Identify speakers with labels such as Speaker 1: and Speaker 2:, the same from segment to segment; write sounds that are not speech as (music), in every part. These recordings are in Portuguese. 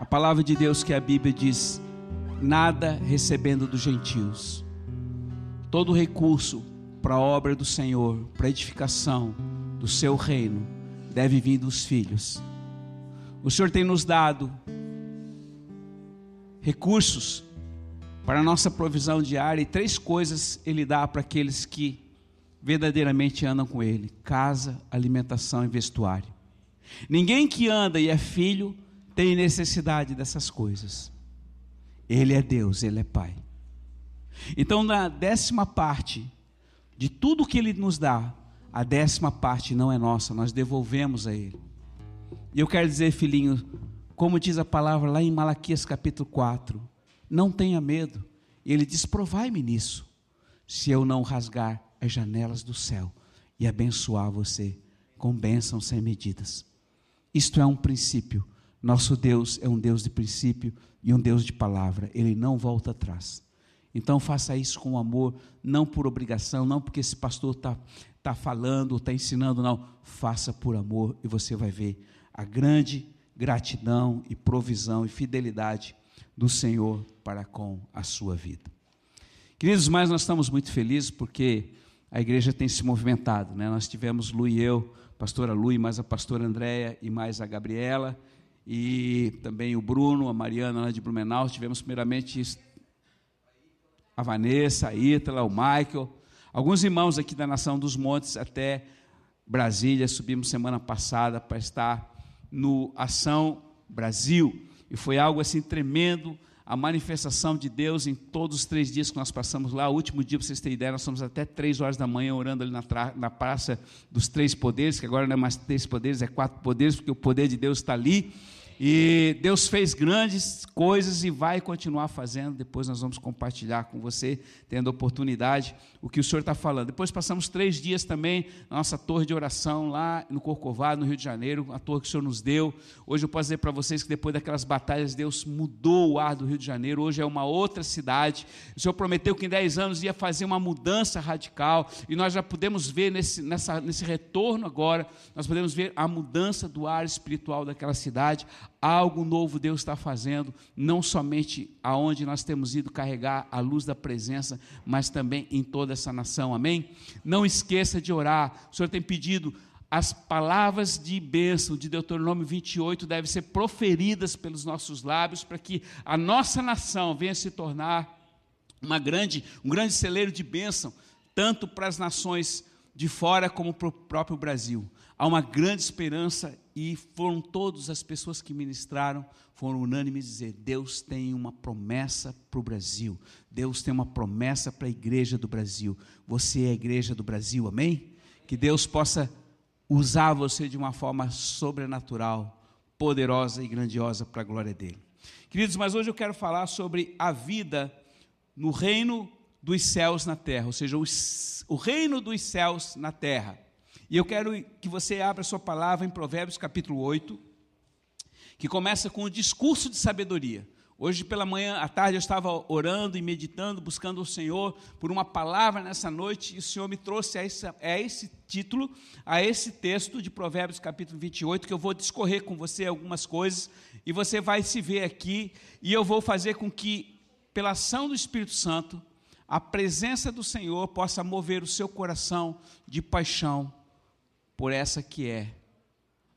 Speaker 1: A palavra de Deus que a Bíblia diz: nada recebendo dos gentios. Todo recurso para a obra do Senhor, para a edificação do seu reino, deve vir dos filhos. O Senhor tem nos dado recursos para a nossa provisão diária e três coisas Ele dá para aqueles que verdadeiramente andam com Ele: casa, alimentação e vestuário. Ninguém que anda e é filho tem necessidade dessas coisas. Ele é Deus, Ele é Pai. Então, na décima parte de tudo que Ele nos dá, a décima parte não é nossa, nós devolvemos a Ele. E eu quero dizer, filhinho, como diz a palavra lá em Malaquias capítulo 4, não tenha medo. Ele diz: provai-me nisso, se eu não rasgar as janelas do céu e abençoar você com bênçãos sem medidas. Isto é um princípio. Nosso Deus é um Deus de princípio e um Deus de palavra. Ele não volta atrás. Então faça isso com amor, não por obrigação, não porque esse pastor está tá falando, está ensinando, não. Faça por amor e você vai ver a grande gratidão e provisão e fidelidade do Senhor para com a sua vida. Queridos, mas nós estamos muito felizes porque a igreja tem se movimentado. Né? Nós tivemos Lu e eu, pastora Lu e mais a pastora Andréia e mais a Gabriela, e também o Bruno, a Mariana lá de Blumenau. Tivemos primeiramente a Vanessa, a Ítala, o Michael, alguns irmãos aqui da Nação dos Montes até Brasília. Subimos semana passada para estar no Ação Brasil, e foi algo assim tremendo a manifestação de Deus em todos os três dias que nós passamos lá. O último dia, para vocês terem ideia, nós estamos até três horas da manhã orando ali na, na praça dos três poderes, que agora não é mais três poderes, é quatro poderes, porque o poder de Deus está ali. E Deus fez grandes coisas e vai continuar fazendo. Depois nós vamos compartilhar com você, tendo oportunidade, o que o Senhor está falando. Depois passamos três dias também na nossa torre de oração lá no Corcovado, no Rio de Janeiro, a torre que o Senhor nos deu. Hoje eu posso dizer para vocês que depois daquelas batalhas, Deus mudou o ar do Rio de Janeiro. Hoje é uma outra cidade. O Senhor prometeu que em dez anos ia fazer uma mudança radical. E nós já podemos ver nesse, nessa, nesse retorno agora, nós podemos ver a mudança do ar espiritual daquela cidade Algo novo Deus está fazendo, não somente aonde nós temos ido carregar a luz da presença, mas também em toda essa nação, amém? Não esqueça de orar, o Senhor tem pedido, as palavras de bênção de Deuteronômio 28 devem ser proferidas pelos nossos lábios, para que a nossa nação venha se tornar uma grande, um grande celeiro de bênção, tanto para as nações de fora como para o próprio Brasil. Há uma grande esperança e foram todas as pessoas que ministraram, foram unânimes dizer: Deus tem uma promessa para o Brasil, Deus tem uma promessa para a igreja do Brasil. Você é a igreja do Brasil, amém? Que Deus possa usar você de uma forma sobrenatural, poderosa e grandiosa para a glória dele. Queridos, mas hoje eu quero falar sobre a vida no reino dos céus na terra, ou seja, o reino dos céus na terra. E eu quero que você abra sua palavra em Provérbios capítulo 8, que começa com o discurso de sabedoria. Hoje pela manhã, à tarde, eu estava orando e meditando, buscando o Senhor por uma palavra nessa noite, e o Senhor me trouxe a esse, a esse título, a esse texto de Provérbios capítulo 28, que eu vou discorrer com você algumas coisas, e você vai se ver aqui, e eu vou fazer com que, pela ação do Espírito Santo, a presença do Senhor possa mover o seu coração de paixão por essa que é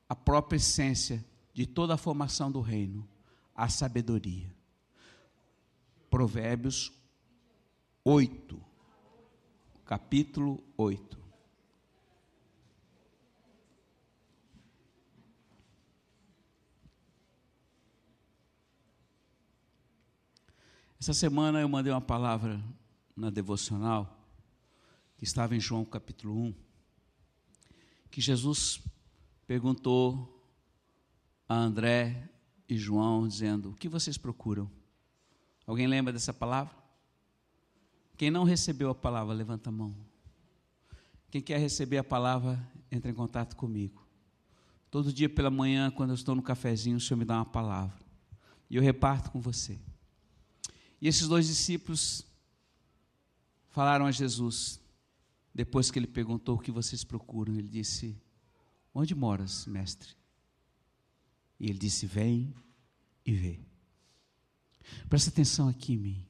Speaker 1: a própria essência de toda a formação do reino, a sabedoria. Provérbios 8, capítulo 8. Essa semana eu mandei uma palavra na devocional, que estava em João capítulo 1 que Jesus perguntou a André e João, dizendo: O que vocês procuram? Alguém lembra dessa palavra? Quem não recebeu a palavra, levanta a mão. Quem quer receber a palavra, entra em contato comigo. Todo dia pela manhã, quando eu estou no cafezinho, o Senhor me dá uma palavra. E eu reparto com você. E esses dois discípulos falaram a Jesus: depois que ele perguntou o que vocês procuram, ele disse: Onde moras, mestre? E ele disse: Vem e vê. Presta atenção aqui em mim.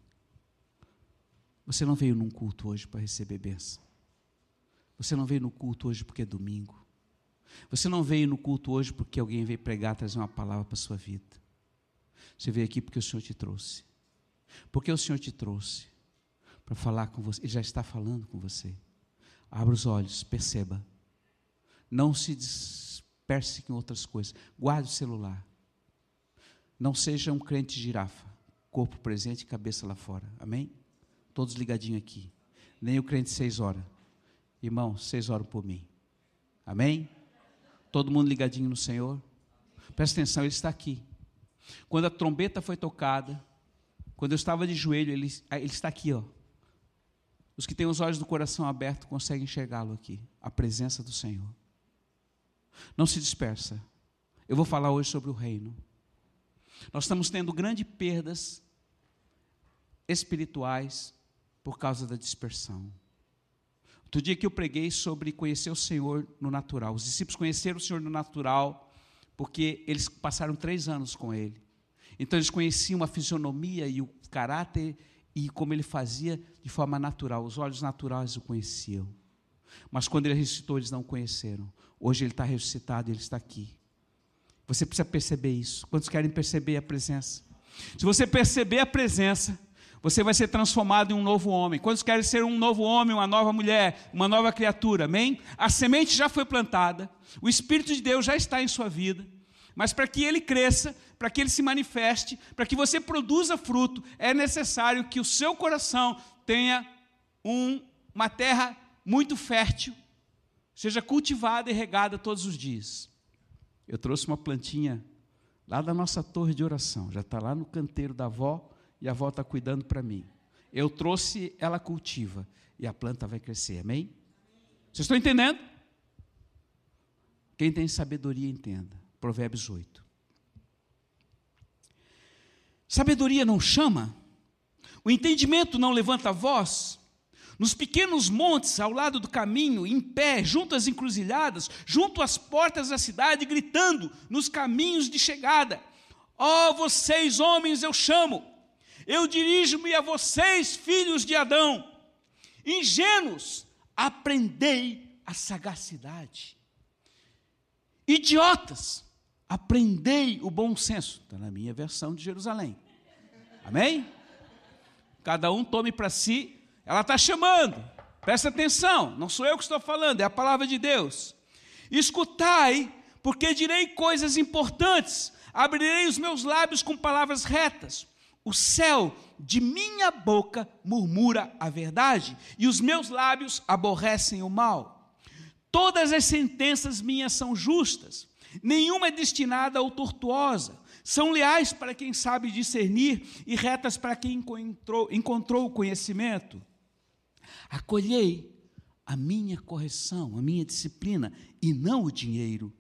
Speaker 1: Você não veio num culto hoje para receber bênção. Você não veio no culto hoje porque é domingo. Você não veio no culto hoje porque alguém veio pregar, trazer uma palavra para a sua vida. Você veio aqui porque o Senhor te trouxe. Porque o Senhor te trouxe para falar com você. Ele já está falando com você. Abra os olhos, perceba. Não se disperse em outras coisas. Guarde o celular. Não seja um crente girafa, corpo presente e cabeça lá fora. Amém? Todos ligadinhos aqui. Nem o crente seis horas. Irmão, seis horas por mim. Amém? Todo mundo ligadinho no Senhor. Presta atenção, Ele está aqui. Quando a trombeta foi tocada, quando eu estava de joelho, Ele, ele está aqui, ó. Os que têm os olhos do coração aberto conseguem enxergá-lo aqui, a presença do Senhor. Não se dispersa. Eu vou falar hoje sobre o reino. Nós estamos tendo grandes perdas espirituais por causa da dispersão. Outro dia que eu preguei sobre conhecer o Senhor no natural. Os discípulos conheceram o Senhor no natural porque eles passaram três anos com Ele. Então eles conheciam a fisionomia e o caráter e como ele fazia de forma natural. Os olhos naturais o conheciam. Mas quando ele ressuscitou, eles não o conheceram. Hoje ele está ressuscitado ele está aqui. Você precisa perceber isso. Quantos querem perceber a presença? Se você perceber a presença, você vai ser transformado em um novo homem. Quantos querem ser um novo homem, uma nova mulher, uma nova criatura? Amém? A semente já foi plantada, o Espírito de Deus já está em sua vida, mas para que ele cresça, para que ele se manifeste, para que você produza fruto, é necessário que o seu coração tenha um, uma terra muito fértil, seja cultivada e regada todos os dias. Eu trouxe uma plantinha lá da nossa torre de oração, já está lá no canteiro da avó e a avó está cuidando para mim. Eu trouxe, ela cultiva e a planta vai crescer, amém? Vocês estão entendendo? Quem tem sabedoria, entenda. Provérbios 8. Sabedoria não chama, o entendimento não levanta voz. Nos pequenos montes, ao lado do caminho, em pé, junto às encruzilhadas, junto às portas da cidade, gritando nos caminhos de chegada: Ó oh, vocês, homens, eu chamo, eu dirijo-me a vocês, filhos de Adão, ingênuos, aprendei a sagacidade. Idiotas, aprendei o bom senso. Está na minha versão de Jerusalém. Amém? Cada um tome para si. Ela está chamando. Presta atenção, não sou eu que estou falando, é a palavra de Deus. Escutai, porque direi coisas importantes. Abrirei os meus lábios com palavras retas o céu de minha boca murmura a verdade, e os meus lábios aborrecem o mal. Todas as sentenças minhas são justas, nenhuma é destinada ou tortuosa. São leais para quem sabe discernir e retas para quem encontrou, encontrou o conhecimento. Acolhei a minha correção, a minha disciplina, e não o dinheiro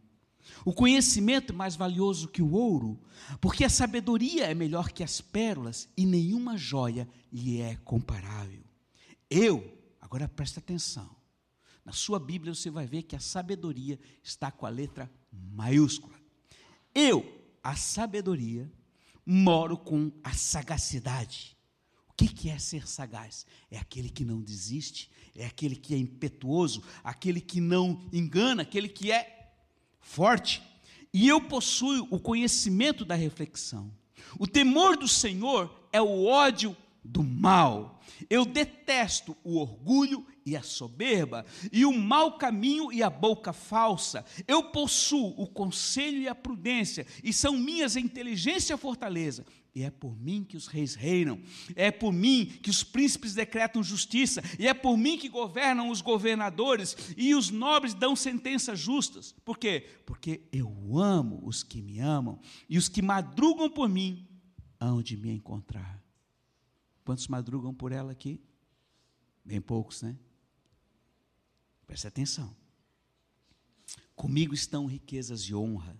Speaker 1: o conhecimento é mais valioso que o ouro, porque a sabedoria é melhor que as pérolas e nenhuma joia lhe é comparável. Eu, agora presta atenção, na sua Bíblia você vai ver que a sabedoria está com a letra maiúscula. Eu, a sabedoria, moro com a sagacidade. O que, que é ser sagaz? É aquele que não desiste, é aquele que é impetuoso, aquele que não engana, aquele que é forte, e eu possuo o conhecimento da reflexão. O temor do Senhor é o ódio do mal. Eu detesto o orgulho e a soberba, e o mau caminho e a boca falsa. Eu possuo o conselho e a prudência, e são minhas a inteligência e a fortaleza. E é por mim que os reis reinam, é por mim que os príncipes decretam justiça, e é por mim que governam os governadores, e os nobres dão sentenças justas. Por quê? Porque eu amo os que me amam, e os que madrugam por mim hão de me encontrar. Quantos madrugam por ela aqui? Bem poucos, né? Preste atenção. Comigo estão riquezas e honra,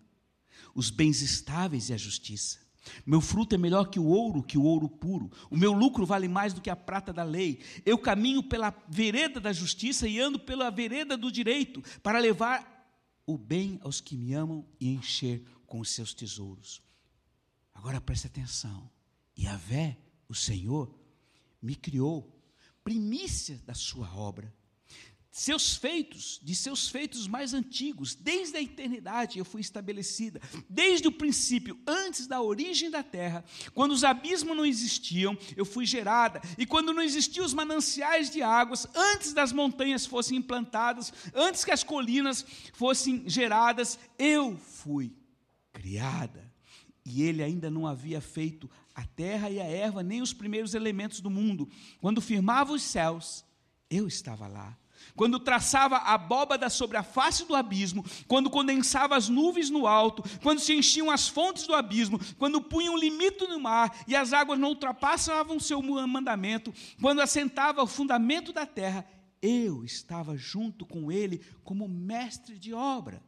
Speaker 1: os bens estáveis e a justiça. Meu fruto é melhor que o ouro, que o ouro puro. O meu lucro vale mais do que a prata da lei. Eu caminho pela vereda da justiça e ando pela vereda do direito, para levar o bem aos que me amam e encher com os seus tesouros. Agora preste atenção. Yahvé, o Senhor, me criou, primícia da sua obra seus feitos, de seus feitos mais antigos, desde a eternidade eu fui estabelecida, desde o princípio, antes da origem da terra, quando os abismos não existiam, eu fui gerada, e quando não existiam os mananciais de águas, antes das montanhas fossem implantadas, antes que as colinas fossem geradas, eu fui criada. E ele ainda não havia feito a terra e a erva, nem os primeiros elementos do mundo. Quando firmava os céus, eu estava lá quando traçava a abóbada sobre a face do abismo, quando condensava as nuvens no alto, quando se enchiam as fontes do abismo, quando punha um limite no mar e as águas não ultrapassavam seu mandamento, quando assentava o fundamento da terra, eu estava junto com ele como mestre de obra.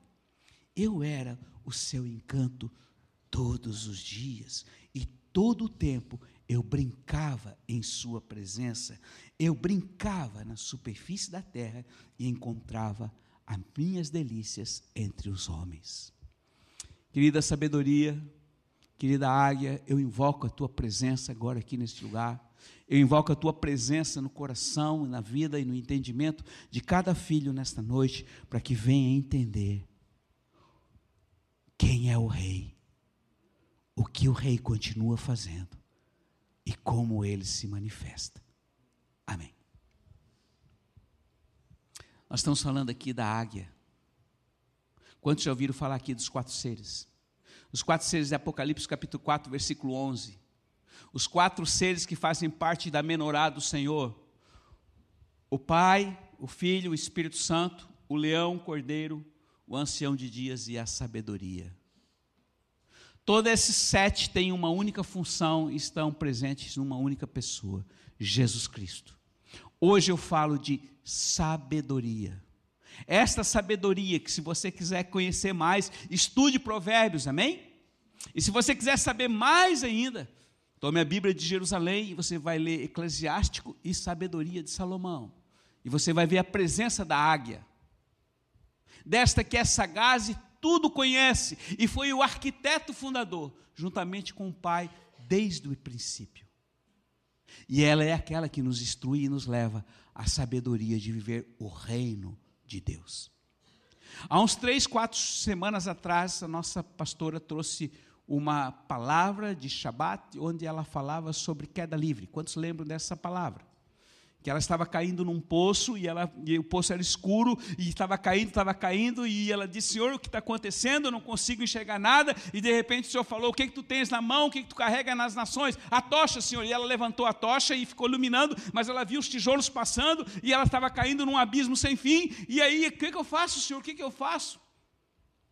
Speaker 1: Eu era o seu encanto todos os dias e todo o tempo eu brincava em Sua presença, eu brincava na superfície da terra e encontrava as minhas delícias entre os homens. Querida sabedoria, querida águia, eu invoco a Tua presença agora aqui neste lugar. Eu invoco a tua presença no coração, na vida e no entendimento de cada filho nesta noite, para que venha entender quem é o rei, o que o rei continua fazendo e como ele se manifesta. Amém. Nós estamos falando aqui da águia. Quantos já ouviram falar aqui dos quatro seres? Os quatro seres de Apocalipse, capítulo 4, versículo 11. Os quatro seres que fazem parte da menorá do Senhor: o Pai, o Filho, o Espírito Santo, o leão, o cordeiro, o ancião de dias e a sabedoria. Todos esses sete têm uma única função e estão presentes numa única pessoa, Jesus Cristo. Hoje eu falo de sabedoria. Esta sabedoria que, se você quiser conhecer mais, estude Provérbios, amém? E se você quiser saber mais ainda, tome a Bíblia de Jerusalém e você vai ler Eclesiástico e Sabedoria de Salomão. E você vai ver a presença da águia, desta que é sagaz e tudo conhece e foi o arquiteto fundador, juntamente com o Pai, desde o princípio. E ela é aquela que nos instrui e nos leva à sabedoria de viver o reino de Deus. Há uns três, quatro semanas atrás, a nossa pastora trouxe uma palavra de Shabat, onde ela falava sobre queda livre. Quantos lembram dessa palavra? Que ela estava caindo num poço e, ela, e o poço era escuro e estava caindo, estava caindo e ela disse, Senhor, o que está acontecendo? Eu não consigo enxergar nada e de repente o Senhor falou, o que, que tu tens na mão? O que, que tu carrega nas nações? A tocha, Senhor. E ela levantou a tocha e ficou iluminando, mas ela viu os tijolos passando e ela estava caindo num abismo sem fim. E aí, o que, que eu faço, Senhor? O que, que eu faço?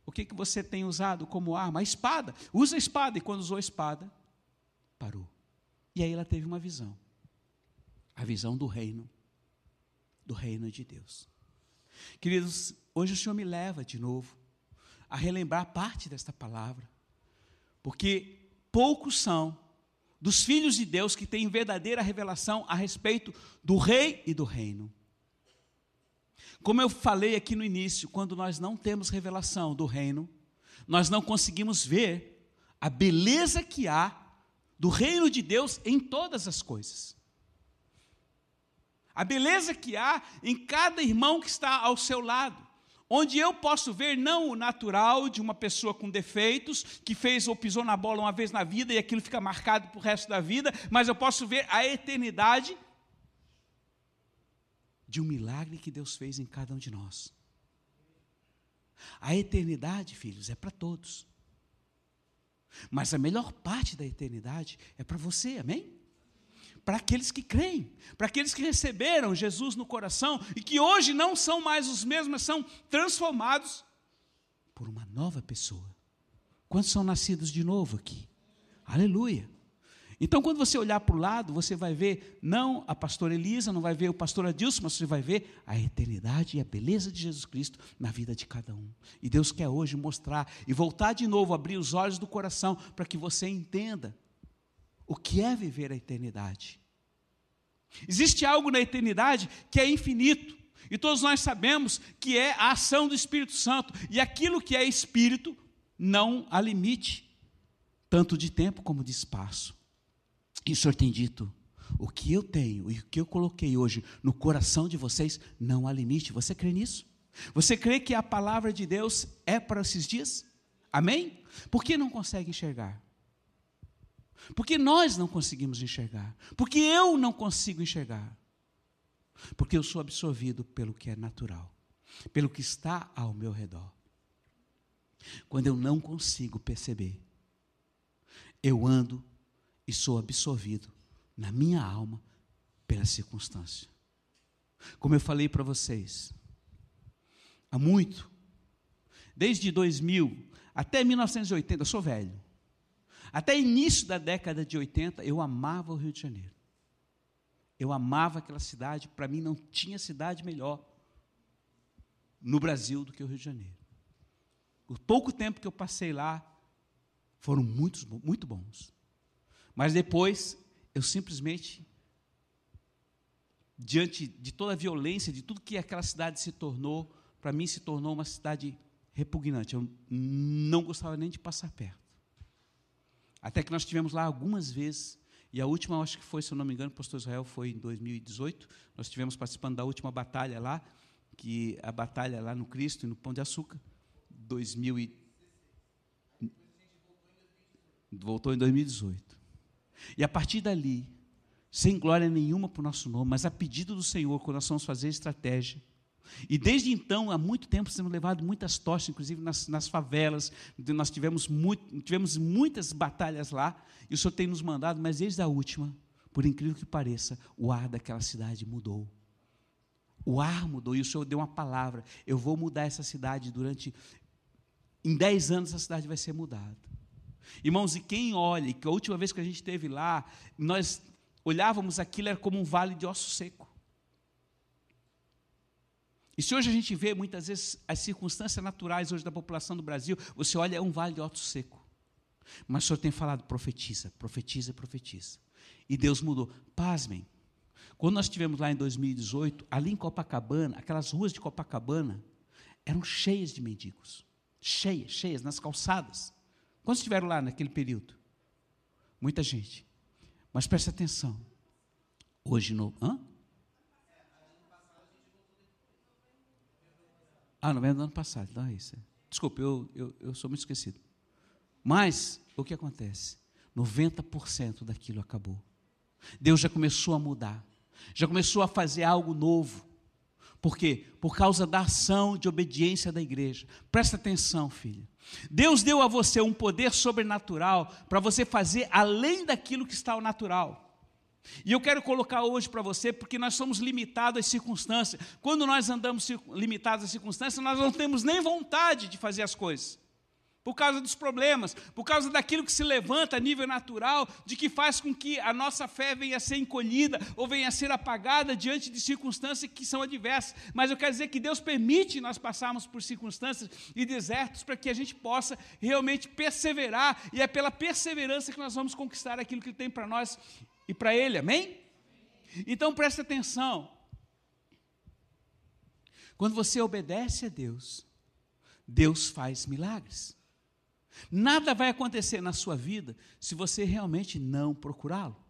Speaker 1: O que, que você tem usado como arma? A espada. Usa a espada. E quando usou a espada, parou. E aí ela teve uma visão a visão do reino, do reino de Deus. Queridos, hoje o Senhor me leva de novo a relembrar parte desta palavra, porque poucos são dos filhos de Deus que têm verdadeira revelação a respeito do rei e do reino. Como eu falei aqui no início, quando nós não temos revelação do reino, nós não conseguimos ver a beleza que há do reino de Deus em todas as coisas. A beleza que há em cada irmão que está ao seu lado. Onde eu posso ver não o natural de uma pessoa com defeitos, que fez ou pisou na bola uma vez na vida e aquilo fica marcado para o resto da vida, mas eu posso ver a eternidade de um milagre que Deus fez em cada um de nós. A eternidade, filhos, é para todos. Mas a melhor parte da eternidade é para você, amém? Para aqueles que creem, para aqueles que receberam Jesus no coração e que hoje não são mais os mesmos, mas são transformados por uma nova pessoa. Quantos são nascidos de novo aqui? Aleluia. Então, quando você olhar para o lado, você vai ver não a pastora Elisa, não vai ver o pastor Adilson, mas você vai ver a eternidade e a beleza de Jesus Cristo na vida de cada um. E Deus quer hoje mostrar e voltar de novo, abrir os olhos do coração para que você entenda o que é viver a eternidade. Existe algo na eternidade que é infinito, e todos nós sabemos que é a ação do Espírito Santo, e aquilo que é espírito não há limite tanto de tempo como de espaço. E o Senhor tem dito: o que eu tenho e o que eu coloquei hoje no coração de vocês não há limite. Você crê nisso? Você crê que a palavra de Deus é para esses dias? Amém? Por que não consegue enxergar? Porque nós não conseguimos enxergar. Porque eu não consigo enxergar. Porque eu sou absorvido pelo que é natural, pelo que está ao meu redor. Quando eu não consigo perceber, eu ando e sou absorvido na minha alma pela circunstância. Como eu falei para vocês, há muito, desde 2000 até 1980, eu sou velho. Até início da década de 80, eu amava o Rio de Janeiro. Eu amava aquela cidade, para mim não tinha cidade melhor no Brasil do que o Rio de Janeiro. O pouco tempo que eu passei lá foram muitos, muito bons. Mas depois eu simplesmente, diante de toda a violência, de tudo que aquela cidade se tornou, para mim se tornou uma cidade repugnante. Eu não gostava nem de passar perto. Até que nós tivemos lá algumas vezes, e a última, acho que foi, se eu não me engano, o pastor Israel foi em 2018, nós tivemos participando da última batalha lá, que a batalha lá no Cristo e no Pão de Açúcar, 2000 e... voltou em 2018. E a partir dali, sem glória nenhuma para o nosso nome, mas a pedido do Senhor, quando nós vamos fazer estratégia. E desde então, há muito tempo, temos levado muitas tochas, inclusive nas, nas favelas, nós tivemos, muito, tivemos muitas batalhas lá, e o Senhor tem nos mandado, mas desde a última, por incrível que pareça, o ar daquela cidade mudou. O ar mudou, e o Senhor deu uma palavra: eu vou mudar essa cidade durante. Em dez anos, essa cidade vai ser mudada. Irmãos, e quem olha, que a última vez que a gente esteve lá, nós olhávamos aquilo era como um vale de osso seco. E se hoje a gente vê muitas vezes as circunstâncias naturais hoje da população do Brasil, você olha, é um vale de osso seco. Mas o Senhor tem falado, profetiza, profetiza, profetiza. E Deus mudou. Pasmem. Quando nós estivemos lá em 2018, ali em Copacabana, aquelas ruas de Copacabana eram cheias de mendigos. Cheias, cheias, nas calçadas. Quantos estiveram lá naquele período? Muita gente. Mas preste atenção. Hoje no. Hã? Ah, novembro do ano passado. Então é isso. Desculpe, eu, eu, eu sou muito esquecido. Mas, o que acontece? 90% daquilo acabou. Deus já começou a mudar. Já começou a fazer algo novo. Por quê? Por causa da ação de obediência da igreja. Presta atenção, filha. Deus deu a você um poder sobrenatural para você fazer além daquilo que está ao natural. E eu quero colocar hoje para você, porque nós somos limitados às circunstâncias. Quando nós andamos limitados às circunstâncias, nós não temos nem vontade de fazer as coisas por causa dos problemas, por causa daquilo que se levanta a nível natural, de que faz com que a nossa fé venha a ser encolhida ou venha a ser apagada diante de circunstâncias que são adversas. Mas eu quero dizer que Deus permite nós passarmos por circunstâncias e desertos para que a gente possa realmente perseverar, e é pela perseverança que nós vamos conquistar aquilo que Ele tem para nós e para Ele, amém? Então preste atenção. Quando você obedece a Deus, Deus faz milagres. Nada vai acontecer na sua vida se você realmente não procurá-lo.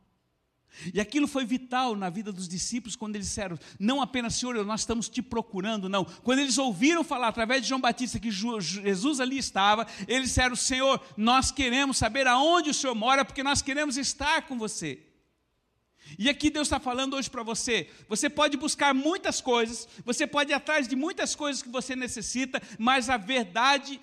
Speaker 1: E aquilo foi vital na vida dos discípulos quando eles disseram: não apenas, Senhor, nós estamos te procurando, não. Quando eles ouviram falar através de João Batista que Jesus ali estava, eles disseram: Senhor, nós queremos saber aonde o Senhor mora, porque nós queremos estar com você. E aqui Deus está falando hoje para você: você pode buscar muitas coisas, você pode ir atrás de muitas coisas que você necessita, mas a verdade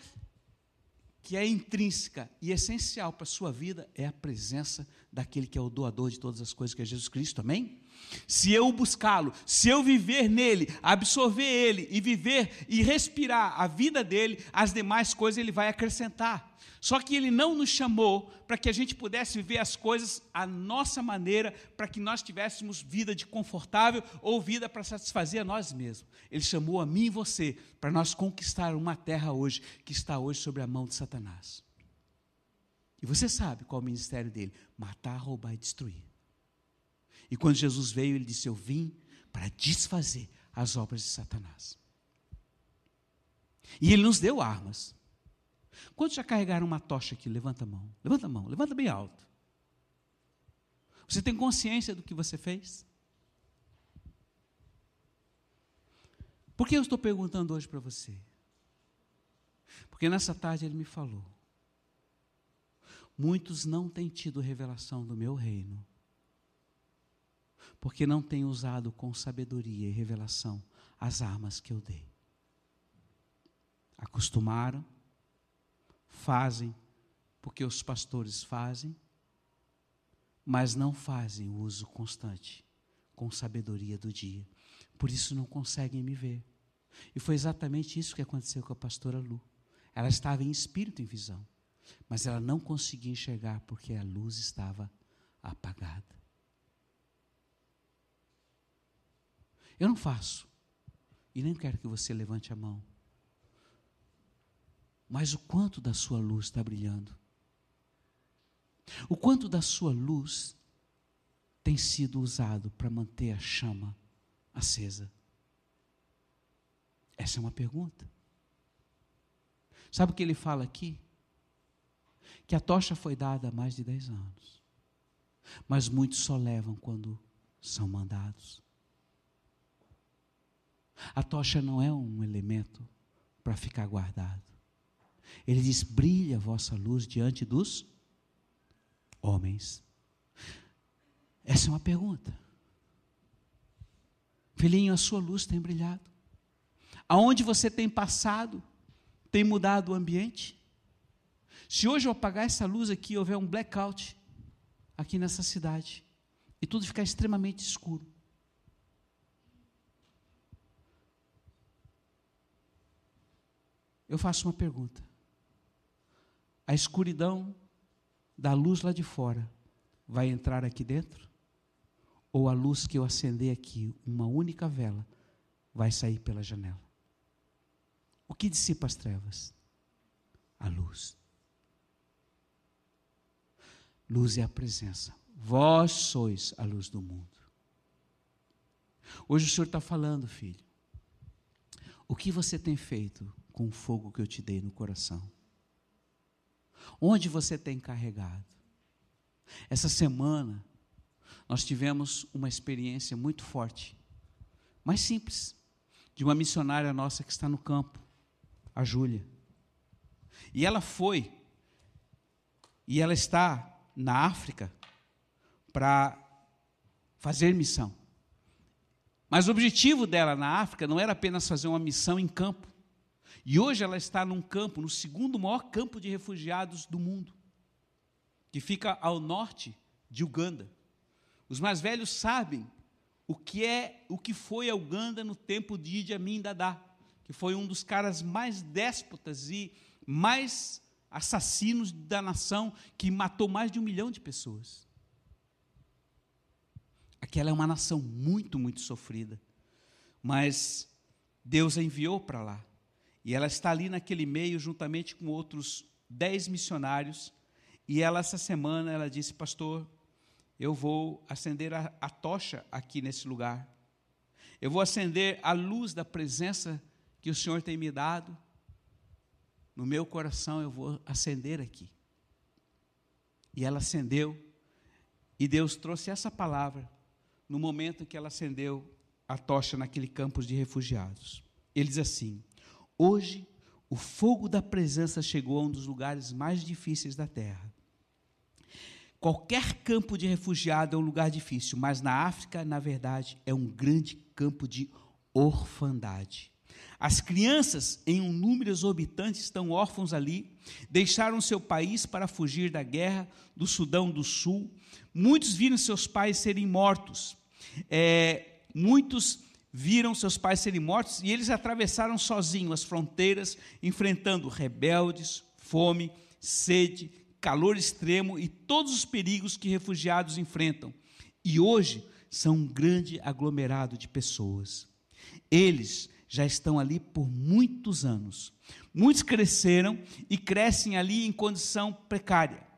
Speaker 1: que é intrínseca e essencial para a sua vida é a presença daquele que é o doador de todas as coisas, que é Jesus Cristo, amém? Se eu buscá-lo, se eu viver nele, absorver ele e viver e respirar a vida dele, as demais coisas ele vai acrescentar. Só que Ele não nos chamou para que a gente pudesse viver as coisas à nossa maneira, para que nós tivéssemos vida de confortável ou vida para satisfazer a nós mesmos. Ele chamou a mim e você para nós conquistar uma terra hoje que está hoje sobre a mão de Satanás. E você sabe qual é o ministério dele: matar, roubar e destruir. E quando Jesus veio, ele disse: Eu vim para desfazer as obras de Satanás. E ele nos deu armas. Quantos já carregaram uma tocha aqui? Levanta a mão. Levanta a mão. Levanta bem alto. Você tem consciência do que você fez? Por que eu estou perguntando hoje para você? Porque nessa tarde ele me falou. Muitos não têm tido revelação do meu reino, porque não têm usado com sabedoria e revelação as armas que eu dei. Acostumaram, fazem porque os pastores fazem, mas não fazem o uso constante, com sabedoria do dia. Por isso não conseguem me ver. E foi exatamente isso que aconteceu com a pastora Lu. Ela estava em espírito em visão, mas ela não conseguia enxergar porque a luz estava apagada. Eu não faço, e nem quero que você levante a mão, mas o quanto da sua luz está brilhando, o quanto da sua luz tem sido usado para manter a chama acesa. Essa é uma pergunta. Sabe o que ele fala aqui? Que a tocha foi dada há mais de 10 anos. Mas muitos só levam quando são mandados. A tocha não é um elemento para ficar guardado. Ele diz: brilha a vossa luz diante dos homens. Essa é uma pergunta. Filhinho, a sua luz tem brilhado. Aonde você tem passado, tem mudado o ambiente? Se hoje eu apagar essa luz aqui, houver um blackout aqui nessa cidade, e tudo ficar extremamente escuro, eu faço uma pergunta: a escuridão da luz lá de fora vai entrar aqui dentro? Ou a luz que eu acender aqui, uma única vela, vai sair pela janela? O que dissipa as trevas? A luz. Luz é a presença. Vós sois a luz do mundo. Hoje o Senhor está falando, filho. O que você tem feito com o fogo que eu te dei no coração? Onde você tem carregado? Essa semana, nós tivemos uma experiência muito forte, mais simples, de uma missionária nossa que está no campo a Júlia. E ela foi, e ela está na África para fazer missão. Mas o objetivo dela na África não era apenas fazer uma missão em campo. E hoje ela está num campo, no segundo maior campo de refugiados do mundo, que fica ao norte de Uganda. Os mais velhos sabem o que é, o que foi a Uganda no tempo de Idi Amin Dada que foi um dos caras mais déspotas e mais assassinos da nação, que matou mais de um milhão de pessoas. Aquela é uma nação muito, muito sofrida. Mas Deus a enviou para lá. E ela está ali naquele meio, juntamente com outros dez missionários. E ela, essa semana, ela disse, pastor, eu vou acender a, a tocha aqui nesse lugar. Eu vou acender a luz da presença que o Senhor tem me dado, no meu coração eu vou acender aqui. E ela acendeu, e Deus trouxe essa palavra no momento que ela acendeu a tocha naquele campo de refugiados. Ele diz assim: Hoje o fogo da presença chegou a um dos lugares mais difíceis da terra. Qualquer campo de refugiado é um lugar difícil, mas na África, na verdade, é um grande campo de orfandade. As crianças, em um número exorbitante, estão órfãos ali, deixaram seu país para fugir da guerra do Sudão do Sul. Muitos viram seus pais serem mortos. É, muitos viram seus pais serem mortos e eles atravessaram sozinhos as fronteiras, enfrentando rebeldes, fome, sede, calor extremo e todos os perigos que refugiados enfrentam. E hoje são um grande aglomerado de pessoas. Eles já estão ali por muitos anos. Muitos cresceram e crescem ali em condição precária.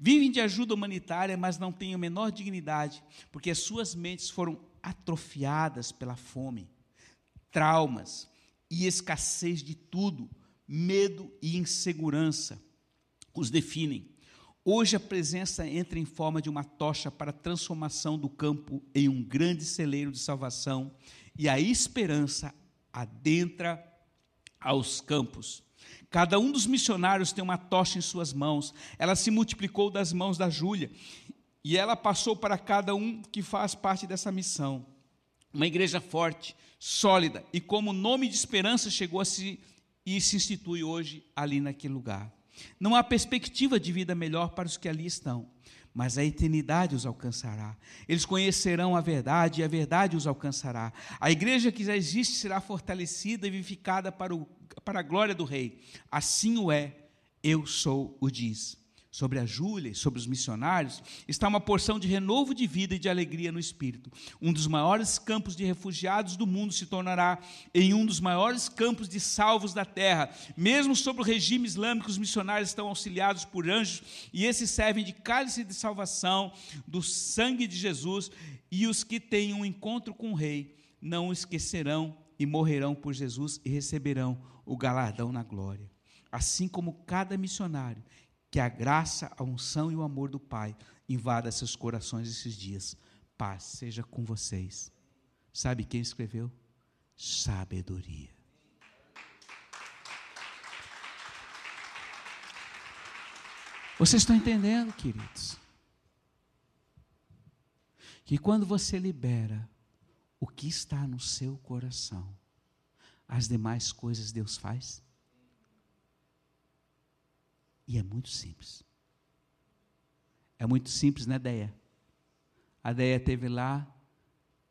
Speaker 1: Vivem de ajuda humanitária, mas não têm a menor dignidade, porque as suas mentes foram atrofiadas pela fome, traumas e escassez de tudo, medo e insegurança os definem. Hoje a presença entra em forma de uma tocha para a transformação do campo em um grande celeiro de salvação e a esperança adentra aos campos. Cada um dos missionários tem uma tocha em suas mãos. Ela se multiplicou das mãos da Júlia e ela passou para cada um que faz parte dessa missão. Uma igreja forte, sólida e como nome de esperança chegou a se e se institui hoje ali naquele lugar. Não há perspectiva de vida melhor para os que ali estão, mas a eternidade os alcançará. Eles conhecerão a verdade e a verdade os alcançará. A igreja que já existe será fortalecida e vivificada para, o, para a glória do Rei. Assim o é, eu sou o diz sobre a Júlia, sobre os missionários, está uma porção de renovo de vida e de alegria no espírito. Um dos maiores campos de refugiados do mundo se tornará em um dos maiores campos de salvos da terra. Mesmo sob o regime islâmico, os missionários estão auxiliados por anjos e esses servem de cálice de salvação do sangue de Jesus. E os que têm um encontro com o Rei não o esquecerão e morrerão por Jesus e receberão o galardão na glória. Assim como cada missionário que a graça, a unção e o amor do Pai invada seus corações esses dias. Paz seja com vocês. Sabe quem escreveu? Sabedoria. Vocês estão entendendo, queridos? Que quando você libera o que está no seu coração, as demais coisas Deus faz? E é muito simples. É muito simples, né, Deia? A Deia teve lá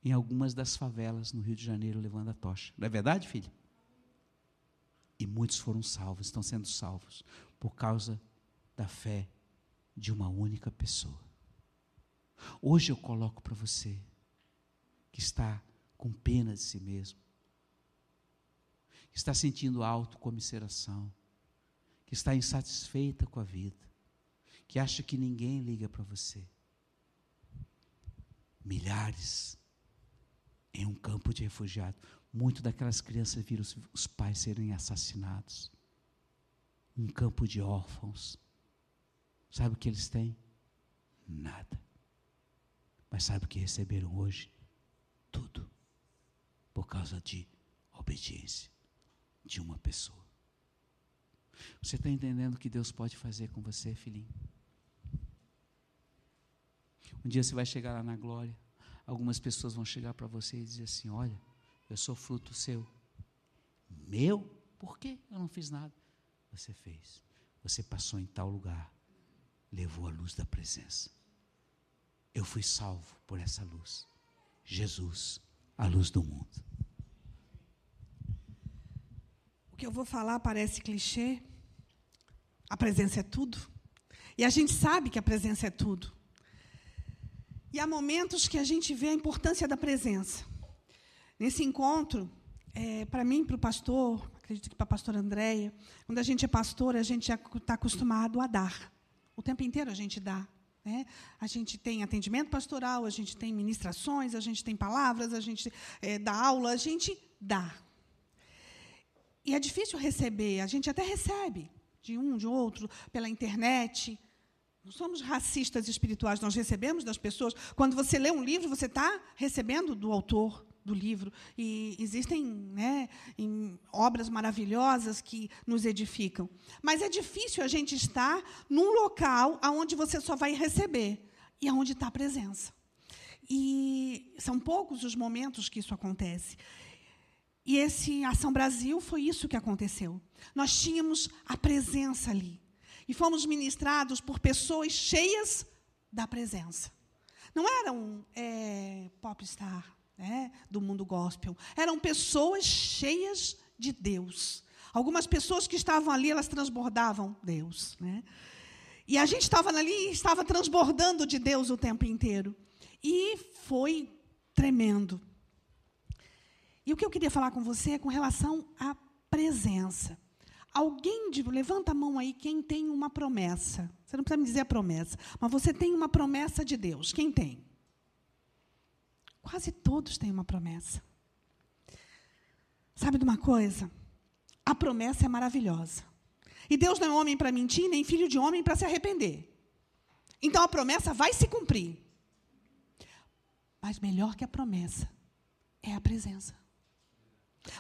Speaker 1: em algumas das favelas no Rio de Janeiro levando a tocha. Não é verdade, filha? E muitos foram salvos, estão sendo salvos, por causa da fé de uma única pessoa. Hoje eu coloco para você, que está com pena de si mesmo, que está sentindo autocomisseração, que está insatisfeita com a vida, que acha que ninguém liga para você. Milhares em um campo de refugiados. Muito daquelas crianças viram os, os pais serem assassinados. Um campo de órfãos. Sabe o que eles têm? Nada. Mas sabe o que receberam hoje? Tudo. Por causa de obediência de uma pessoa. Você está entendendo o que Deus pode fazer com você, filhinho? Um dia você vai chegar lá na glória. Algumas pessoas vão chegar para você e dizer assim: Olha, eu sou fruto seu. Meu? Por quê? Eu não fiz nada. Você fez. Você passou em tal lugar. Levou a luz da presença. Eu fui salvo por essa luz. Jesus, a luz do mundo.
Speaker 2: O que eu vou falar parece clichê. A presença é tudo. E a gente sabe que a presença é tudo. E há momentos que a gente vê a importância da presença. Nesse encontro, é, para mim, para o pastor, acredito que para a pastora Andréia, quando a gente é pastor, a gente está acostumado a dar. O tempo inteiro a gente dá. Né? A gente tem atendimento pastoral, a gente tem ministrações, a gente tem palavras, a gente é, dá aula, a gente dá. E é difícil receber, a gente até recebe de um, de outro, pela internet. Não somos racistas espirituais, nós recebemos das pessoas. Quando você lê um livro, você está recebendo do autor do livro. E existem né, obras maravilhosas que nos edificam. Mas é difícil a gente estar num local onde você só vai receber e onde está a presença. E são poucos os momentos que isso acontece. E esse Ação Brasil foi isso que aconteceu. Nós tínhamos a presença ali. E fomos ministrados por pessoas cheias da presença. Não eram é, popstar né, do mundo gospel. Eram pessoas cheias de Deus. Algumas pessoas que estavam ali, elas transbordavam Deus. Né? E a gente estava ali e estava transbordando de Deus o tempo inteiro. E foi tremendo. E o que eu queria falar com você é com relação à presença. Alguém, de, levanta a mão aí, quem tem uma promessa. Você não precisa me dizer a promessa, mas você tem uma promessa de Deus. Quem tem? Quase todos têm uma promessa. Sabe de uma coisa? a promessa é maravilhosa. E Deus não é homem para mentir, nem filho de homem para se arrepender. Então a promessa vai se cumprir. Mas melhor que a promessa é a presença.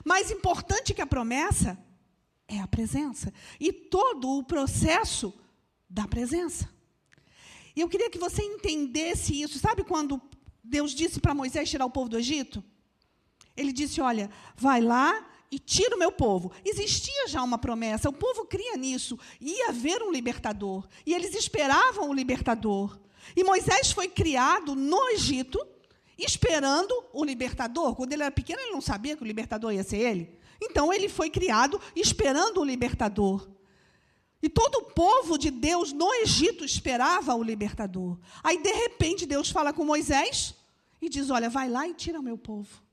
Speaker 2: Mais importante que a promessa é a presença. E todo o processo da presença. E eu queria que você entendesse isso. Sabe quando Deus disse para Moisés tirar o povo do Egito? Ele disse: Olha, vai lá e tira o meu povo. Existia já uma promessa, o povo cria nisso. Ia haver um libertador. E eles esperavam o libertador. E Moisés foi criado no Egito, esperando o libertador. Quando ele era pequeno, ele não sabia que o libertador ia ser ele. Então, ele foi criado esperando o libertador. E todo o povo de Deus no Egito esperava o libertador. Aí, de repente, Deus fala com Moisés e diz: Olha, vai lá e tira o meu povo.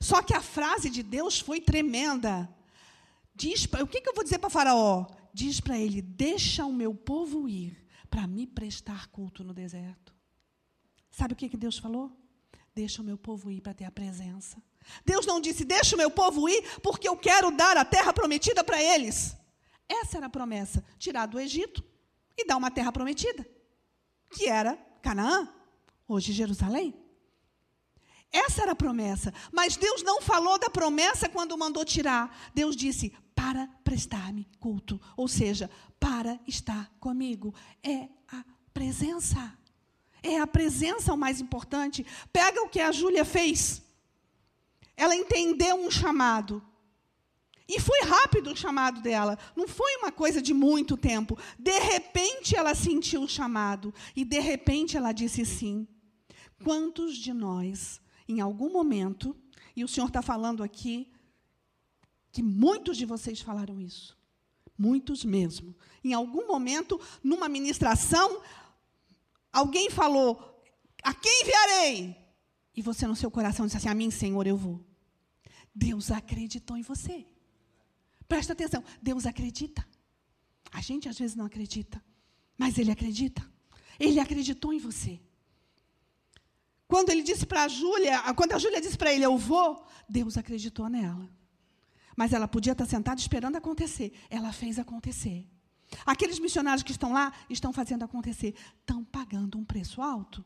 Speaker 2: Só que a frase de Deus foi tremenda. Diz o que, que eu vou dizer para Faraó? Diz para ele: Deixa o meu povo ir para me prestar culto no deserto. Sabe o que, que Deus falou? Deixa o meu povo ir para ter a presença. Deus não disse: Deixa o meu povo ir porque eu quero dar a terra prometida para eles. Essa era a promessa: tirar do Egito e dar uma terra prometida, que era Canaã, hoje Jerusalém. Essa era a promessa. Mas Deus não falou da promessa quando mandou tirar. Deus disse: para prestar-me culto. Ou seja, para estar comigo. É a presença. É a presença o mais importante. Pega o que a Júlia fez. Ela entendeu um chamado. E foi rápido o chamado dela. Não foi uma coisa de muito tempo. De repente ela sentiu o chamado. E de repente ela disse sim. Quantos de nós em algum momento, e o Senhor está falando aqui, que muitos de vocês falaram isso. Muitos mesmo. Em algum momento, numa ministração, alguém falou: A quem enviarei? E você, no seu coração, disse assim: A mim, Senhor, eu vou. Deus acreditou em você. Presta atenção: Deus acredita. A gente às vezes não acredita, mas Ele acredita. Ele acreditou em você. Quando ele disse para a Júlia, quando a Júlia disse para ele, eu vou, Deus acreditou nela. Mas ela podia estar sentada esperando acontecer. Ela fez acontecer. Aqueles missionários que estão lá estão fazendo acontecer. Estão pagando um preço alto.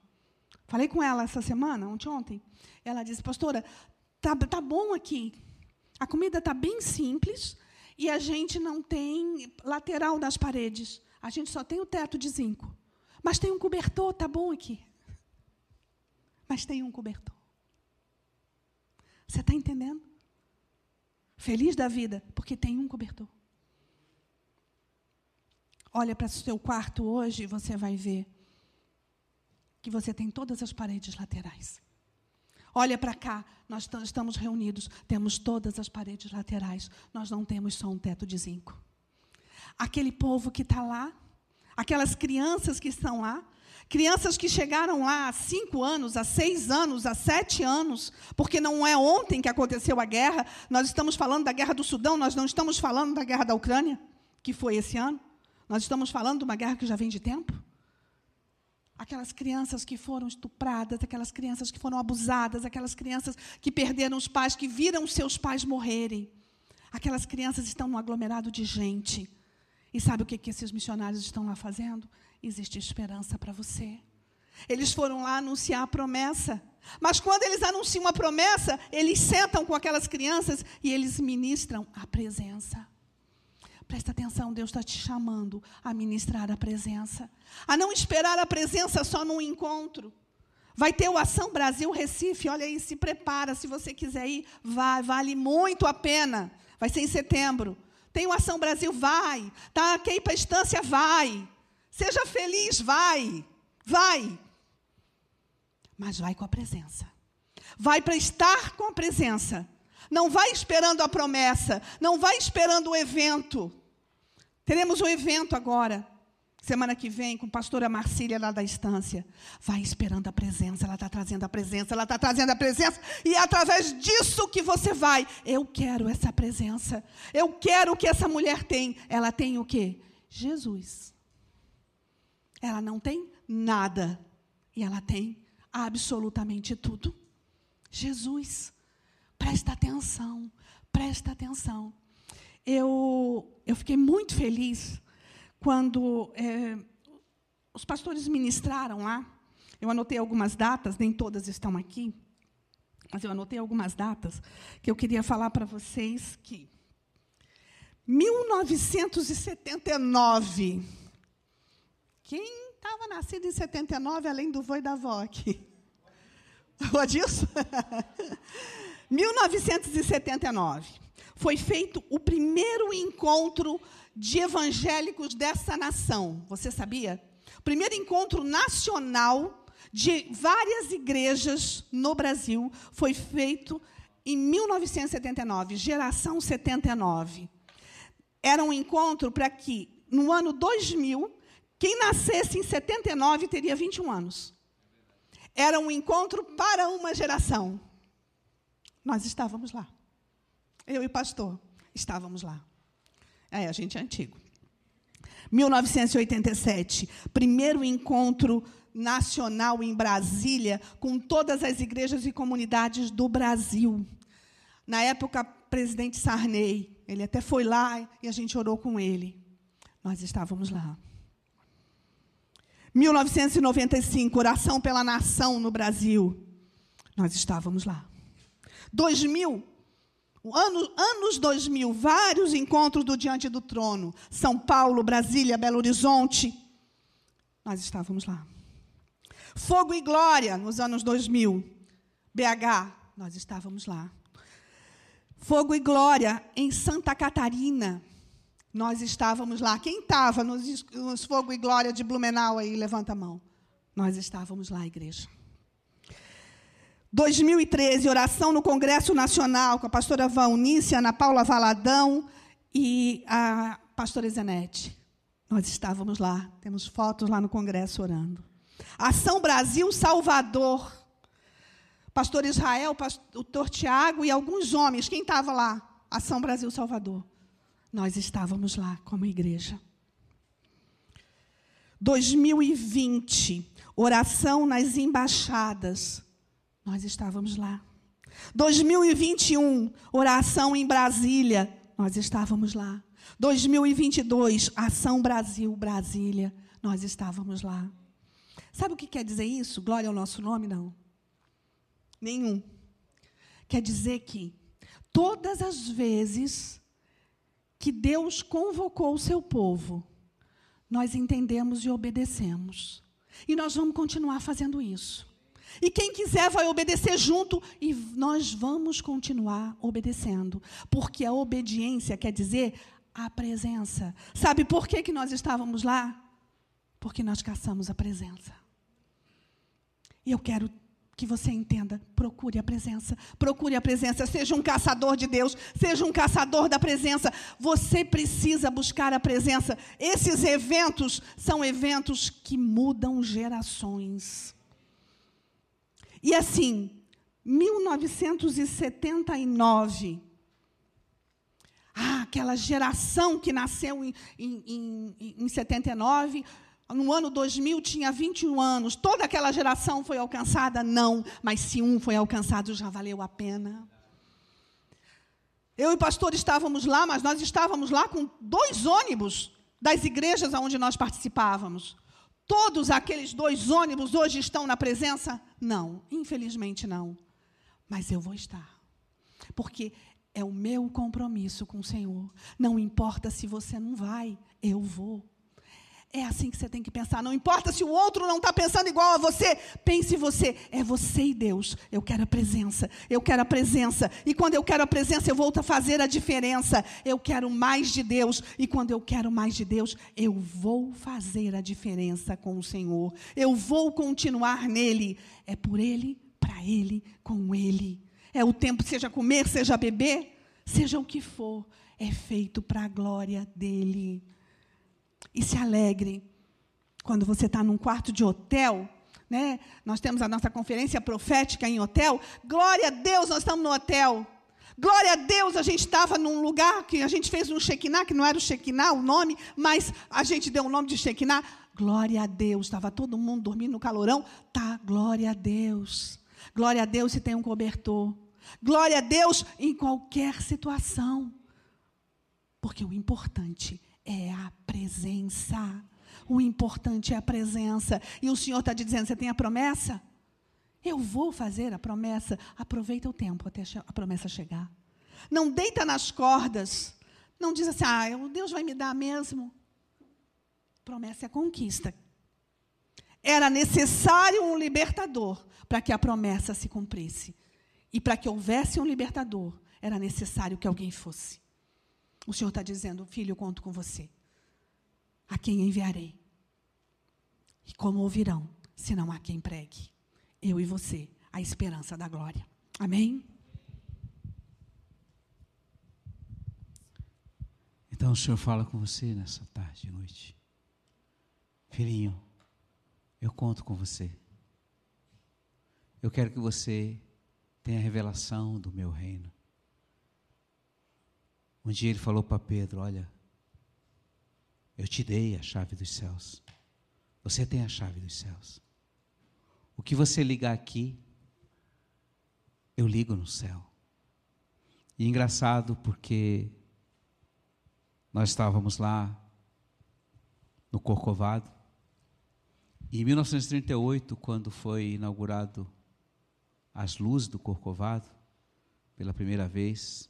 Speaker 2: Falei com ela essa semana, ontem, ontem. Ela disse, pastora, tá, tá bom aqui. A comida está bem simples e a gente não tem lateral nas paredes. A gente só tem o teto de zinco. Mas tem um cobertor, tá bom aqui mas tem um cobertor. Você está entendendo? Feliz da vida, porque tem um cobertor. Olha para o seu quarto hoje e você vai ver que você tem todas as paredes laterais. Olha para cá, nós estamos reunidos, temos todas as paredes laterais, nós não temos só um teto de zinco. Aquele povo que está lá, aquelas crianças que estão lá, Crianças que chegaram lá há cinco anos, há seis anos, há sete anos, porque não é ontem que aconteceu a guerra, nós estamos falando da guerra do Sudão, nós não estamos falando da guerra da Ucrânia, que foi esse ano. Nós estamos falando de uma guerra que já vem de tempo. Aquelas crianças que foram estupradas, aquelas crianças que foram abusadas, aquelas crianças que perderam os pais, que viram seus pais morrerem. Aquelas crianças estão num aglomerado de gente. E sabe o que, que esses missionários estão lá fazendo? existe esperança para você. Eles foram lá anunciar a promessa. Mas quando eles anunciam a promessa, eles sentam com aquelas crianças e eles ministram a presença. Presta atenção, Deus está te chamando a ministrar a presença. A não esperar a presença só num encontro. Vai ter o Ação Brasil Recife, olha aí, se prepara, se você quiser ir, vai, vale muito a pena. Vai ser em setembro. Tem o Ação Brasil, vai. Tá, aqui para a estância, vai. Seja feliz, vai, vai. Mas vai com a presença. Vai para estar com a presença. Não vai esperando a promessa, não vai esperando o evento. Teremos um evento agora, semana que vem, com a pastora Marcília lá da estância. Vai esperando a presença, ela está trazendo a presença, ela está trazendo a presença, e é através disso que você vai. Eu quero essa presença. Eu quero o que essa mulher tem. Ela tem o quê? Jesus. Ela não tem nada. E ela tem absolutamente tudo. Jesus. Presta atenção. Presta atenção. eu, eu fiquei muito feliz quando é, os pastores ministraram lá. Eu anotei algumas datas, nem todas estão aqui, mas eu anotei algumas datas que eu queria falar para vocês que 1979. Quem estava nascido em 79, além do vô e da avó aqui? O Adilson? (laughs) 1979. Foi feito o primeiro encontro de evangélicos dessa nação. Você sabia? Primeiro encontro nacional de várias igrejas no Brasil foi feito em 1979, geração 79. Era um encontro para que, no ano 2000, quem nascesse em 79 teria 21 anos. Era um encontro para uma geração. Nós estávamos lá. Eu e o pastor estávamos lá. É, a gente é antigo. 1987, primeiro encontro nacional em Brasília, com todas as igrejas e comunidades do Brasil. Na época, presidente Sarney, ele até foi lá e a gente orou com ele. Nós estávamos lá. 1995, oração pela nação no Brasil. Nós estávamos lá. 2000, ano, anos 2000, vários encontros do Diante do Trono. São Paulo, Brasília, Belo Horizonte. Nós estávamos lá. Fogo e Glória, nos anos 2000. BH, nós estávamos lá. Fogo e Glória, em Santa Catarina. Nós estávamos lá. Quem estava nos, nos Fogo e Glória de Blumenau aí? Levanta a mão. Nós estávamos lá, igreja. 2013, oração no Congresso Nacional com a pastora Valnice, Ana Paula Valadão e a pastora Zenete. Nós estávamos lá, temos fotos lá no Congresso orando. Ação Brasil Salvador. Pastor Israel, pastor Tiago e alguns homens. Quem estava lá? Ação Brasil Salvador. Nós estávamos lá como igreja. 2020, oração nas embaixadas. Nós estávamos lá. 2021, oração em Brasília. Nós estávamos lá. 2022, Ação Brasil, Brasília. Nós estávamos lá. Sabe o que quer dizer isso? Glória ao nosso nome? Não. Nenhum. Quer dizer que todas as vezes que Deus convocou o seu povo, nós entendemos e obedecemos. E nós vamos continuar fazendo isso. E quem quiser vai obedecer junto e nós vamos continuar obedecendo. Porque a obediência quer dizer a presença. Sabe por que, que nós estávamos lá? Porque nós caçamos a presença. E eu quero que você entenda, procure a presença, procure a presença, seja um caçador de Deus, seja um caçador da presença, você precisa buscar a presença. Esses eventos são eventos que mudam gerações. E assim, 1979, ah, aquela geração que nasceu em, em, em, em 79, no ano 2000 tinha 21 anos. Toda aquela geração foi alcançada? Não. Mas se um foi alcançado, já valeu a pena. Eu e o pastor estávamos lá, mas nós estávamos lá com dois ônibus das igrejas onde nós participávamos. Todos aqueles dois ônibus hoje estão na presença? Não, infelizmente não. Mas eu vou estar. Porque é o meu compromisso com o Senhor. Não importa se você não vai, eu vou. É assim que você tem que pensar. Não importa se o outro não está pensando igual a você. Pense você. É você e Deus. Eu quero a presença. Eu quero a presença. E quando eu quero a presença, eu vou fazer a diferença. Eu quero mais de Deus. E quando eu quero mais de Deus, eu vou fazer a diferença com o Senhor. Eu vou continuar nele. É por Ele, para Ele, com Ele. É o tempo, seja comer, seja beber, seja o que for. É feito para a glória dEle e se alegre. Quando você está num quarto de hotel, né? Nós temos a nossa conferência profética em hotel. Glória a Deus, nós estamos no hotel. Glória a Deus, a gente estava num lugar que a gente fez um Shekinah, que não era o Shekinah o nome, mas a gente deu o nome de Shekinah. Glória a Deus, estava todo mundo dormindo no calorão. Tá, glória a Deus. Glória a Deus se tem um cobertor. Glória a Deus em qualquer situação. Porque o importante é a presença. O importante é a presença. E o Senhor está dizendo: você tem a promessa? Eu vou fazer a promessa. Aproveita o tempo até a promessa chegar. Não deita nas cordas. Não diz assim, ah, Deus vai me dar mesmo. Promessa é conquista. Era necessário um libertador para que a promessa se cumprisse. E para que houvesse um libertador, era necessário que alguém fosse. O Senhor está dizendo, filho, eu conto com você. A quem enviarei? E como ouvirão, se não há quem pregue? Eu e você, a esperança da glória. Amém?
Speaker 1: Então o Senhor fala com você nessa tarde e noite. Filhinho, eu conto com você. Eu quero que você tenha a revelação do meu reino. Um dia ele falou para Pedro: Olha, eu te dei a chave dos céus. Você tem a chave dos céus. O que você ligar aqui, eu ligo no céu. E engraçado porque nós estávamos lá no Corcovado. E em 1938, quando foi inaugurado as luzes do Corcovado, pela primeira vez,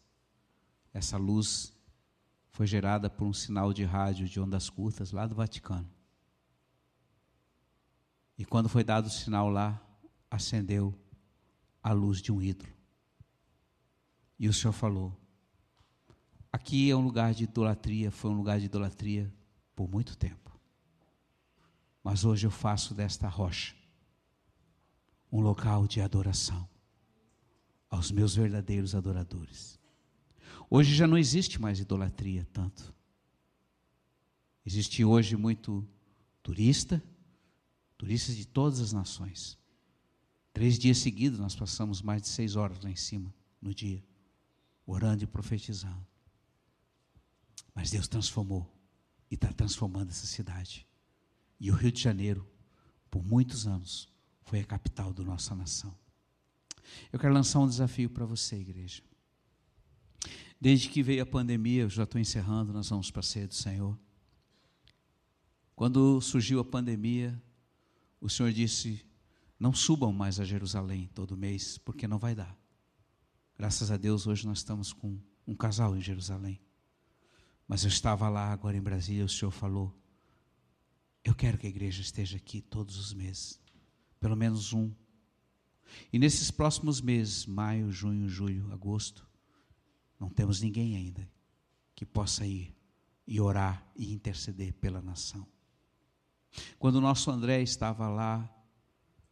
Speaker 1: essa luz foi gerada por um sinal de rádio de ondas curtas lá do Vaticano. E quando foi dado o sinal lá, acendeu a luz de um ídolo. E o Senhor falou: Aqui é um lugar de idolatria, foi um lugar de idolatria por muito tempo. Mas hoje eu faço desta rocha um local de adoração aos meus verdadeiros adoradores. Hoje já não existe mais idolatria tanto. Existe hoje muito turista, turistas de todas as nações. Três dias seguidos nós passamos mais de seis horas lá em cima no dia, orando e profetizando. Mas Deus transformou e está transformando essa cidade. E o Rio de Janeiro, por muitos anos, foi a capital da nossa nação. Eu quero lançar um desafio para você, igreja. Desde que veio a pandemia, eu já estou encerrando, nós vamos para a ceia do Senhor. Quando surgiu a pandemia, o Senhor disse: não subam mais a Jerusalém todo mês, porque não vai dar. Graças a Deus, hoje nós estamos com um casal em Jerusalém. Mas eu estava lá agora em Brasília, o Senhor falou: Eu quero que a igreja esteja aqui todos os meses, pelo menos um. E nesses próximos meses, maio, junho, julho, agosto, não temos ninguém ainda que possa ir e orar e interceder pela nação. Quando o nosso André estava lá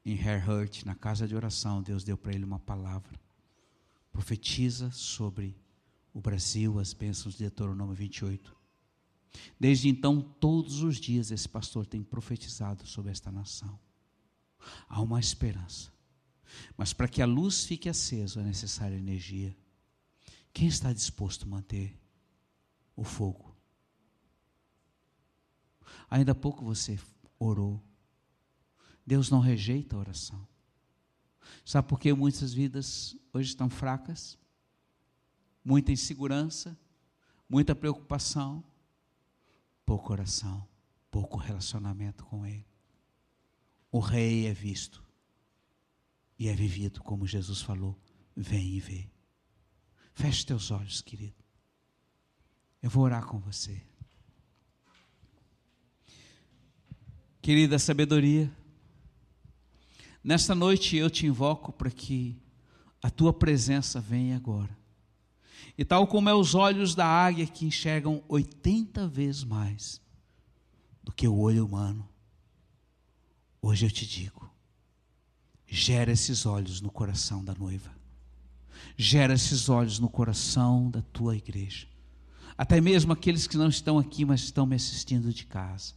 Speaker 1: em Herhurt, na casa de oração, Deus deu para ele uma palavra. Profetiza sobre o Brasil, as bênçãos de Deuteronômio 28. Desde então, todos os dias, esse pastor tem profetizado sobre esta nação. Há uma esperança. Mas para que a luz fique acesa, é necessária energia. Quem está disposto a manter o fogo? Ainda há pouco você orou. Deus não rejeita a oração. Sabe por que muitas vidas hoje estão fracas? muita insegurança, muita preocupação, pouco oração, pouco relacionamento com Ele. O rei é visto e é vivido como Jesus falou: vem e vê. Feche teus olhos, querido. Eu vou orar com você. Querida sabedoria, nesta noite eu te invoco para que a tua presença venha agora e tal como é os olhos da águia que enxergam 80 vezes mais do que o olho humano, hoje eu te digo: gera esses olhos no coração da noiva, gera esses olhos no coração da tua igreja, até mesmo aqueles que não estão aqui, mas estão me assistindo de casa.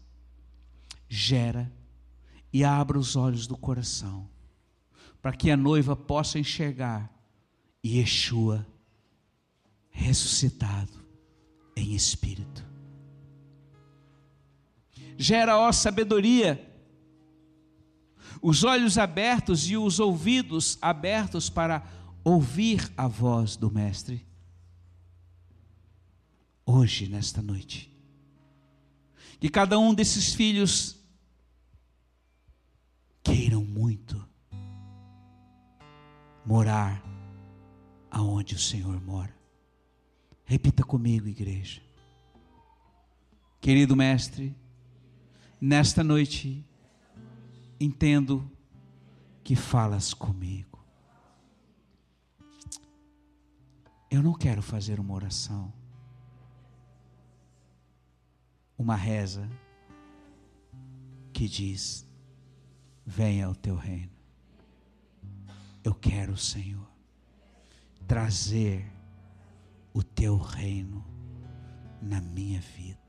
Speaker 1: Gera e abra os olhos do coração, para que a noiva possa enxergar Yeshua ressuscitado em espírito. Gera, ó sabedoria, os olhos abertos e os ouvidos abertos para ouvir a voz do Mestre. hoje, nesta noite. Que cada um desses filhos queiram muito morar aonde o Senhor mora. Repita comigo, igreja. Querido mestre, nesta noite entendo que falas comigo. Eu não quero fazer uma oração, uma reza que diz: Venha o teu reino. Eu quero, Senhor, trazer o teu reino na minha vida.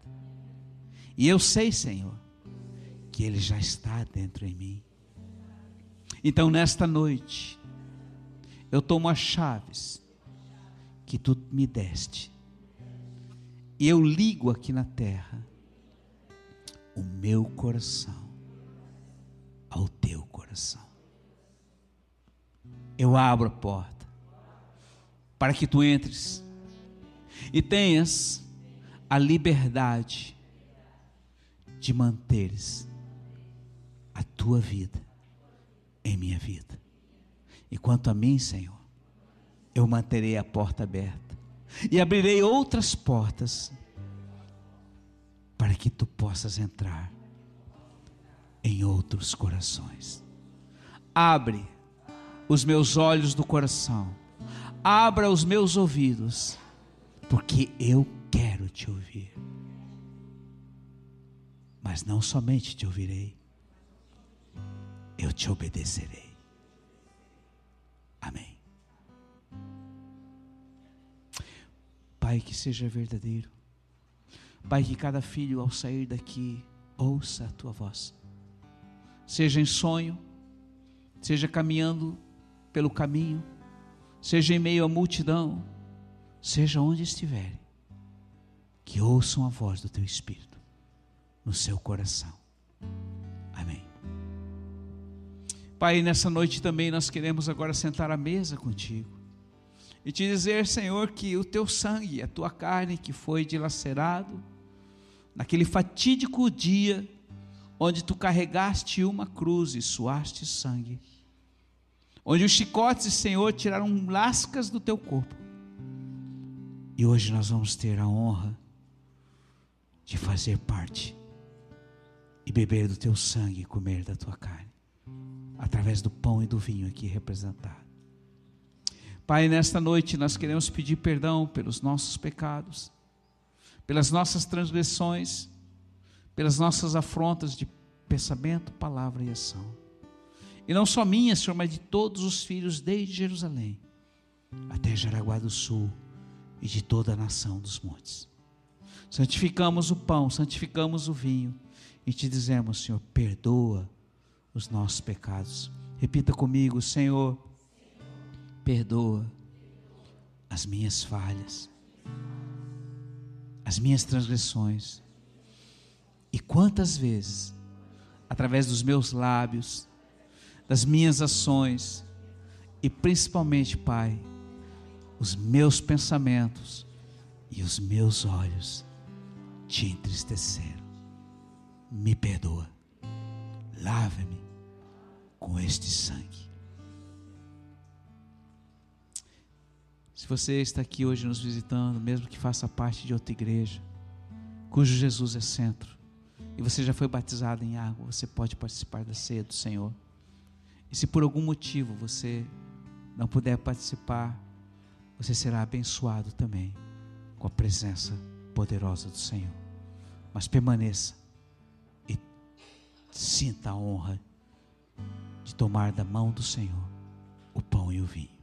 Speaker 1: E eu sei, Senhor, que Ele já está dentro em mim. Então, nesta noite, eu tomo as chaves que tu me deste, e eu ligo aqui na terra o meu coração ao teu coração. Eu abro a porta para que tu entres e tenhas a liberdade de manteres a tua vida em minha vida. E quanto a mim, Senhor, eu manterei a porta aberta e abrirei outras portas para que tu possas entrar em outros corações. Abre os meus olhos do coração, abra os meus ouvidos, porque eu quero te ouvir. Mas não somente te ouvirei, eu te obedecerei. Amém. Pai, que seja verdadeiro. Pai, que cada filho ao sair daqui ouça a tua voz. Seja em sonho, seja caminhando pelo caminho, seja em meio à multidão, seja onde estiverem, que ouçam a voz do teu Espírito no seu coração. Amém. Pai, nessa noite também nós queremos agora sentar à mesa contigo e te dizer, Senhor, que o teu sangue, a tua carne que foi dilacerado, naquele fatídico dia onde tu carregaste uma cruz e suaste sangue, onde os chicotes, Senhor, tiraram lascas do teu corpo, e hoje nós vamos ter a honra de fazer parte e beber do teu sangue e comer da tua carne através do pão e do vinho aqui representado. Pai, nesta noite nós queremos pedir perdão pelos nossos pecados, pelas nossas transgressões, pelas nossas afrontas de pensamento, palavra e ação. E não só minha, Senhor, mas de todos os filhos desde Jerusalém até Jaraguá do Sul e de toda a nação dos montes. Santificamos o pão, santificamos o vinho e te dizemos, Senhor, perdoa os nossos pecados. Repita comigo, Senhor, perdoa as minhas falhas, as minhas transgressões. E quantas vezes, através dos meus lábios, das minhas ações, e principalmente, Pai, os meus pensamentos e os meus olhos te entristeceram. Me perdoa, lave-me com este sangue. Se você está aqui hoje nos visitando, mesmo que faça parte de outra igreja, cujo Jesus é centro, e você já foi batizado em água, você pode participar da ceia do Senhor. E se por algum motivo você não puder participar, você será abençoado também com a presença poderosa do Senhor. Mas permaneça e sinta a honra de tomar da mão do Senhor o pão e o vinho.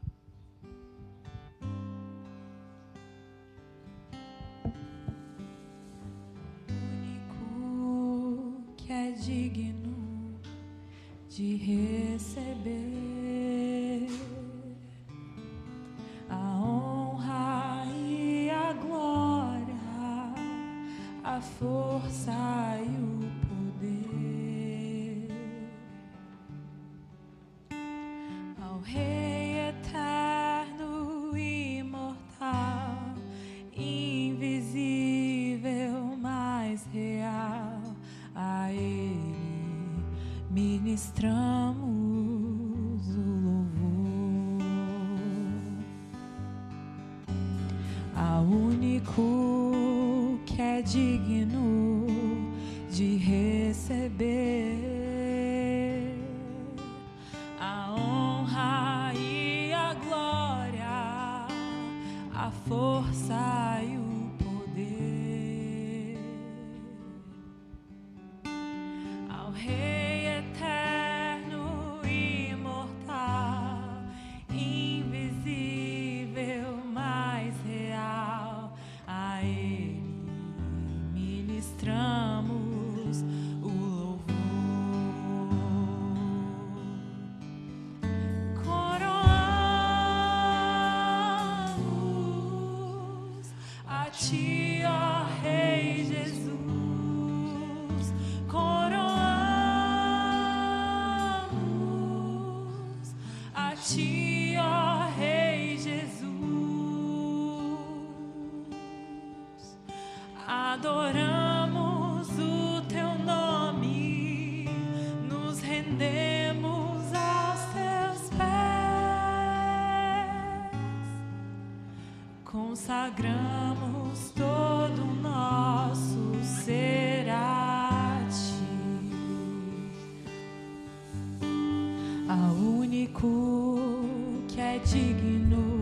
Speaker 3: Que é digno de receber a honra e a glória, a força e o poder. Ao Rei consagramos todo o nosso ser a ti, a único que é digno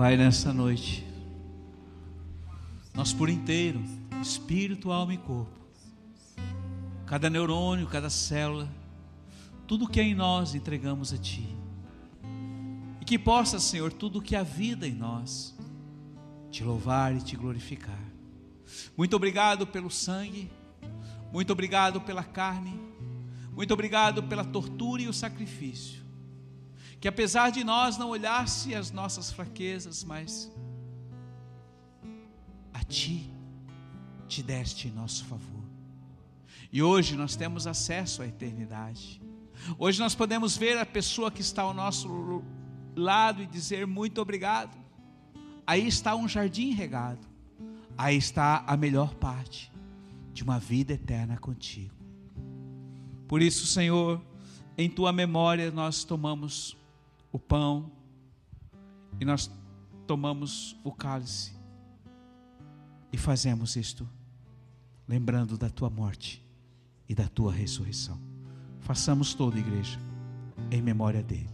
Speaker 1: Pai, nessa noite, nós por inteiro, espírito, alma e corpo, cada neurônio, cada célula, tudo que é em nós entregamos a Ti. E que possa, Senhor, tudo que há vida em nós, te louvar e te glorificar. Muito obrigado pelo sangue, muito obrigado pela carne, muito obrigado pela tortura e o sacrifício que apesar de nós não olhasse as nossas fraquezas, mas a Ti te deste em nosso favor. E hoje nós temos acesso à eternidade. Hoje nós podemos ver a pessoa que está ao nosso lado e dizer muito obrigado. Aí está um jardim regado. Aí está a melhor parte de uma vida eterna contigo. Por isso, Senhor, em tua memória nós tomamos o pão e nós tomamos o cálice e fazemos isto lembrando da tua morte e da tua ressurreição. Façamos toda igreja em memória dele.